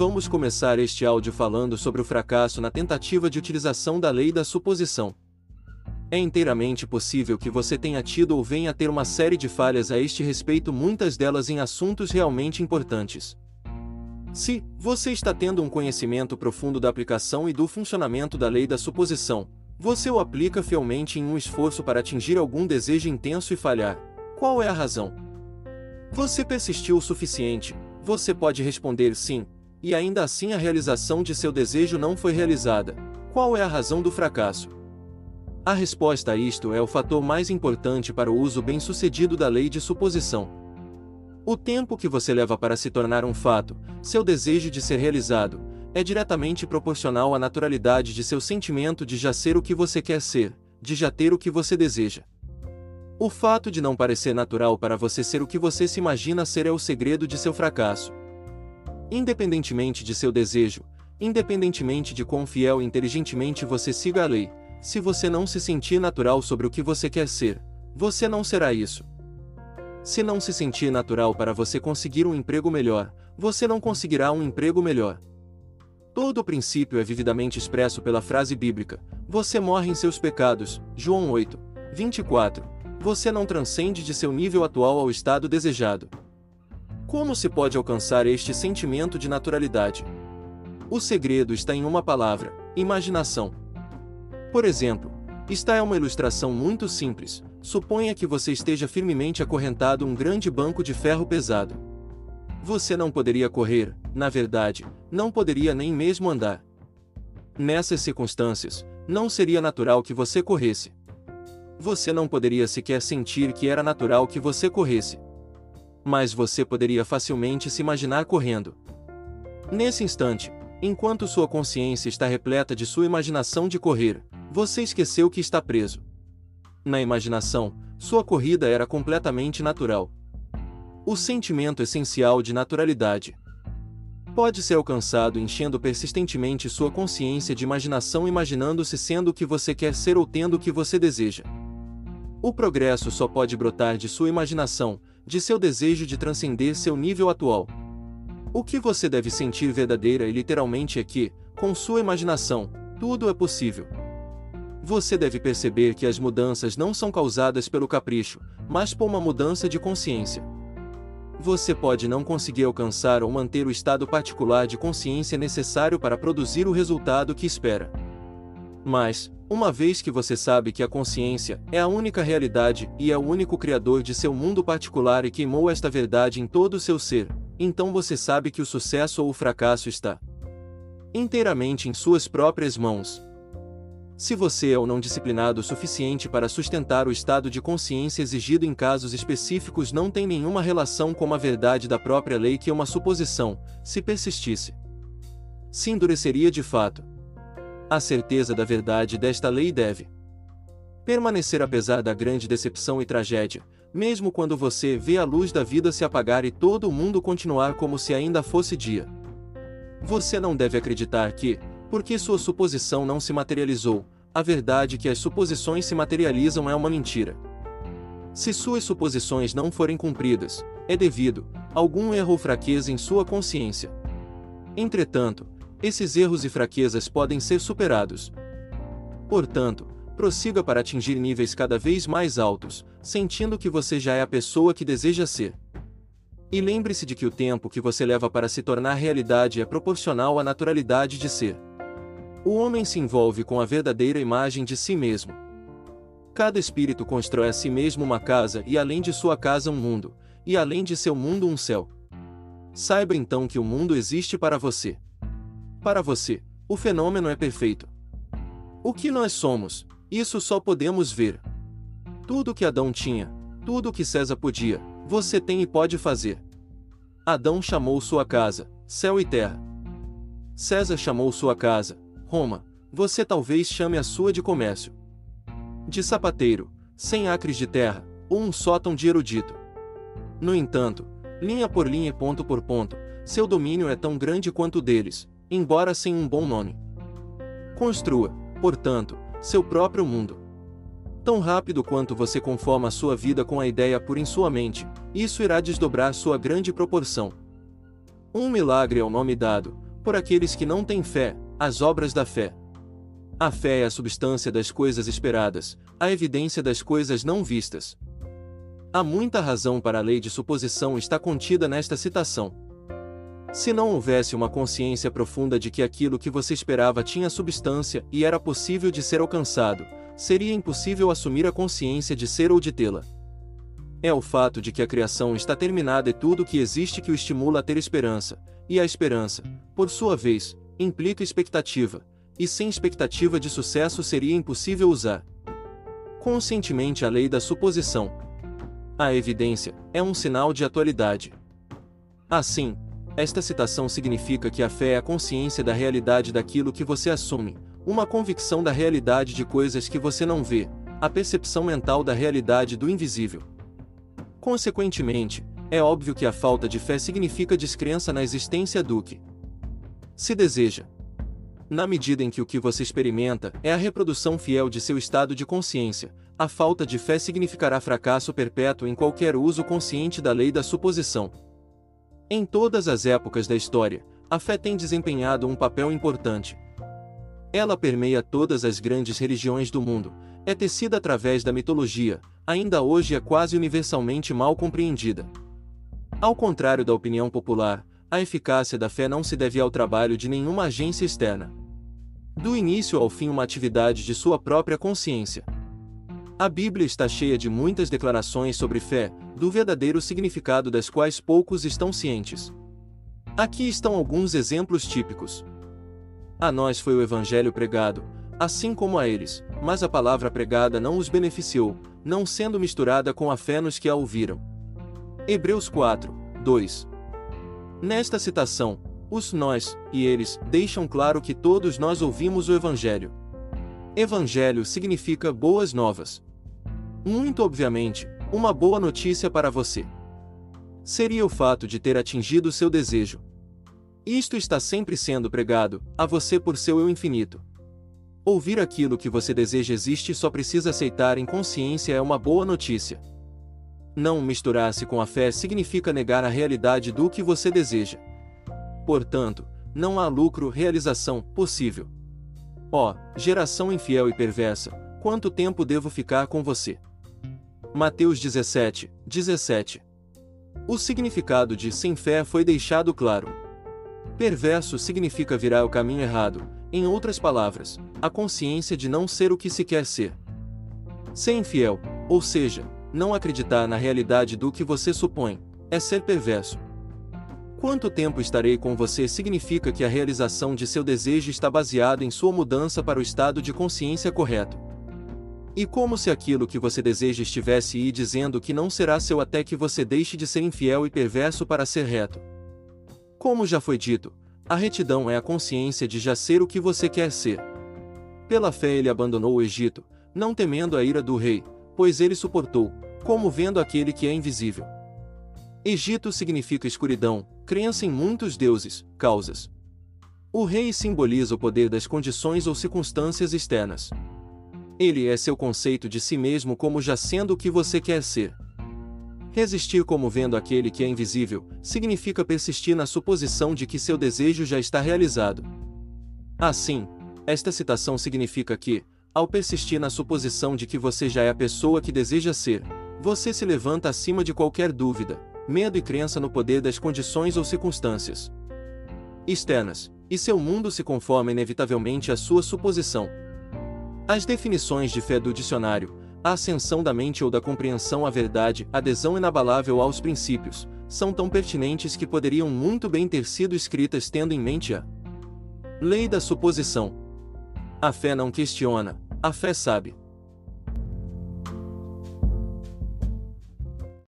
Vamos começar este áudio falando sobre o fracasso na tentativa de utilização da lei da suposição. É inteiramente possível que você tenha tido ou venha a ter uma série de falhas a este respeito, muitas delas em assuntos realmente importantes. Se você está tendo um conhecimento profundo da aplicação e do funcionamento da lei da suposição, você o aplica fielmente em um esforço para atingir algum desejo intenso e falhar. Qual é a razão? Você persistiu o suficiente, você pode responder sim, e ainda assim a realização de seu desejo não foi realizada. Qual é a razão do fracasso? A resposta a isto é o fator mais importante para o uso bem-sucedido da lei de suposição. O tempo que você leva para se tornar um fato, seu desejo de ser realizado, é diretamente proporcional à naturalidade de seu sentimento de já ser o que você quer ser, de já ter o que você deseja. O fato de não parecer natural para você ser o que você se imagina ser é o segredo de seu fracasso. Independentemente de seu desejo, independentemente de quão fiel e inteligentemente você siga a lei, se você não se sentir natural sobre o que você quer ser, você não será isso. Se não se sentir natural para você conseguir um emprego melhor, você não conseguirá um emprego melhor. Todo o princípio é vividamente expresso pela frase bíblica: Você morre em seus pecados. João 8, 24. Você não transcende de seu nível atual ao estado desejado. Como se pode alcançar este sentimento de naturalidade? O segredo está em uma palavra: imaginação. Por exemplo, esta é uma ilustração muito simples. Suponha que você esteja firmemente acorrentado a um grande banco de ferro pesado. Você não poderia correr, na verdade, não poderia nem mesmo andar. Nessas circunstâncias, não seria natural que você corresse. Você não poderia sequer sentir que era natural que você corresse mas você poderia facilmente se imaginar correndo. Nesse instante, enquanto sua consciência está repleta de sua imaginação de correr, você esqueceu que está preso. Na imaginação, sua corrida era completamente natural. O sentimento essencial de naturalidade pode ser alcançado enchendo persistentemente sua consciência de imaginação, imaginando-se sendo o que você quer ser ou tendo o que você deseja. O progresso só pode brotar de sua imaginação, de seu desejo de transcender seu nível atual. O que você deve sentir verdadeira e literalmente é que, com sua imaginação, tudo é possível. Você deve perceber que as mudanças não são causadas pelo capricho, mas por uma mudança de consciência. Você pode não conseguir alcançar ou manter o estado particular de consciência necessário para produzir o resultado que espera. Mas, uma vez que você sabe que a consciência é a única realidade e é o único criador de seu mundo particular e queimou esta verdade em todo o seu ser, então você sabe que o sucesso ou o fracasso está inteiramente em suas próprias mãos. Se você é ou não disciplinado o suficiente para sustentar o estado de consciência exigido em casos específicos não tem nenhuma relação com a verdade da própria lei que é uma suposição, se persistisse. Se endureceria de fato a certeza da verdade desta lei deve permanecer apesar da grande decepção e tragédia, mesmo quando você vê a luz da vida se apagar e todo o mundo continuar como se ainda fosse dia. Você não deve acreditar que, porque sua suposição não se materializou, a verdade que as suposições se materializam é uma mentira. Se suas suposições não forem cumpridas, é devido a algum erro ou fraqueza em sua consciência. Entretanto, esses erros e fraquezas podem ser superados. Portanto, prossiga para atingir níveis cada vez mais altos, sentindo que você já é a pessoa que deseja ser. E lembre-se de que o tempo que você leva para se tornar realidade é proporcional à naturalidade de ser. O homem se envolve com a verdadeira imagem de si mesmo. Cada espírito constrói a si mesmo uma casa e além de sua casa um mundo, e além de seu mundo um céu. Saiba então que o mundo existe para você. Para você, o fenômeno é perfeito. O que nós somos, isso só podemos ver. Tudo que Adão tinha, tudo que César podia, você tem e pode fazer. Adão chamou sua casa, céu e terra. César chamou sua casa, Roma, você talvez chame a sua de comércio. De sapateiro, cem acres de terra, ou um sótão de erudito. No entanto, linha por linha e ponto por ponto, seu domínio é tão grande quanto o deles, embora sem um bom nome. Construa, portanto, seu próprio mundo. Tão rápido quanto você conforma a sua vida com a ideia por em sua mente, isso irá desdobrar sua grande proporção. Um milagre é o nome dado, por aqueles que não têm fé, as obras da fé. A fé é a substância das coisas esperadas, a evidência das coisas não vistas. Há muita razão para a lei de suposição está contida nesta citação. Se não houvesse uma consciência profunda de que aquilo que você esperava tinha substância e era possível de ser alcançado, seria impossível assumir a consciência de ser ou de tê-la. É o fato de que a criação está terminada e tudo o que existe que o estimula a ter esperança, e a esperança, por sua vez, implica expectativa, e sem expectativa de sucesso seria impossível usar conscientemente a lei da suposição. A evidência é um sinal de atualidade. Assim, esta citação significa que a fé é a consciência da realidade daquilo que você assume, uma convicção da realidade de coisas que você não vê, a percepção mental da realidade do invisível. Consequentemente, é óbvio que a falta de fé significa descrença na existência do que se deseja. Na medida em que o que você experimenta é a reprodução fiel de seu estado de consciência, a falta de fé significará fracasso perpétuo em qualquer uso consciente da lei da suposição. Em todas as épocas da história, a fé tem desempenhado um papel importante. Ela permeia todas as grandes religiões do mundo, é tecida através da mitologia, ainda hoje é quase universalmente mal compreendida. Ao contrário da opinião popular, a eficácia da fé não se deve ao trabalho de nenhuma agência externa. Do início ao fim, uma atividade de sua própria consciência. A Bíblia está cheia de muitas declarações sobre fé, do verdadeiro significado das quais poucos estão cientes. Aqui estão alguns exemplos típicos. A nós foi o Evangelho pregado, assim como a eles, mas a palavra pregada não os beneficiou, não sendo misturada com a fé nos que a ouviram. Hebreus 4, 2 Nesta citação, os nós e eles deixam claro que todos nós ouvimos o Evangelho. Evangelho significa boas novas. Muito obviamente, uma boa notícia para você. Seria o fato de ter atingido seu desejo. Isto está sempre sendo pregado a você por seu eu infinito. Ouvir aquilo que você deseja existe e só precisa aceitar em consciência é uma boa notícia. Não misturar-se com a fé significa negar a realidade do que você deseja. Portanto, não há lucro realização possível. Ó, oh, geração infiel e perversa, quanto tempo devo ficar com você? Mateus 17, 17. O significado de sem fé foi deixado claro. Perverso significa virar o caminho errado, em outras palavras, a consciência de não ser o que se quer ser. Ser infiel, ou seja, não acreditar na realidade do que você supõe, é ser perverso. Quanto tempo estarei com você significa que a realização de seu desejo está baseada em sua mudança para o estado de consciência correto. E como se aquilo que você deseja estivesse aí dizendo que não será seu até que você deixe de ser infiel e perverso para ser reto. Como já foi dito, a retidão é a consciência de já ser o que você quer ser. Pela fé ele abandonou o Egito, não temendo a ira do rei, pois ele suportou, como vendo aquele que é invisível. Egito significa escuridão, crença em muitos deuses, causas. O rei simboliza o poder das condições ou circunstâncias externas. Ele é seu conceito de si mesmo como já sendo o que você quer ser. Resistir como vendo aquele que é invisível, significa persistir na suposição de que seu desejo já está realizado. Assim, esta citação significa que, ao persistir na suposição de que você já é a pessoa que deseja ser, você se levanta acima de qualquer dúvida, medo e crença no poder das condições ou circunstâncias externas, e seu mundo se conforma inevitavelmente à sua suposição. As definições de fé do dicionário, a ascensão da mente ou da compreensão à verdade, adesão inabalável aos princípios, são tão pertinentes que poderiam muito bem ter sido escritas tendo em mente a lei da suposição, a fé não questiona, a fé sabe.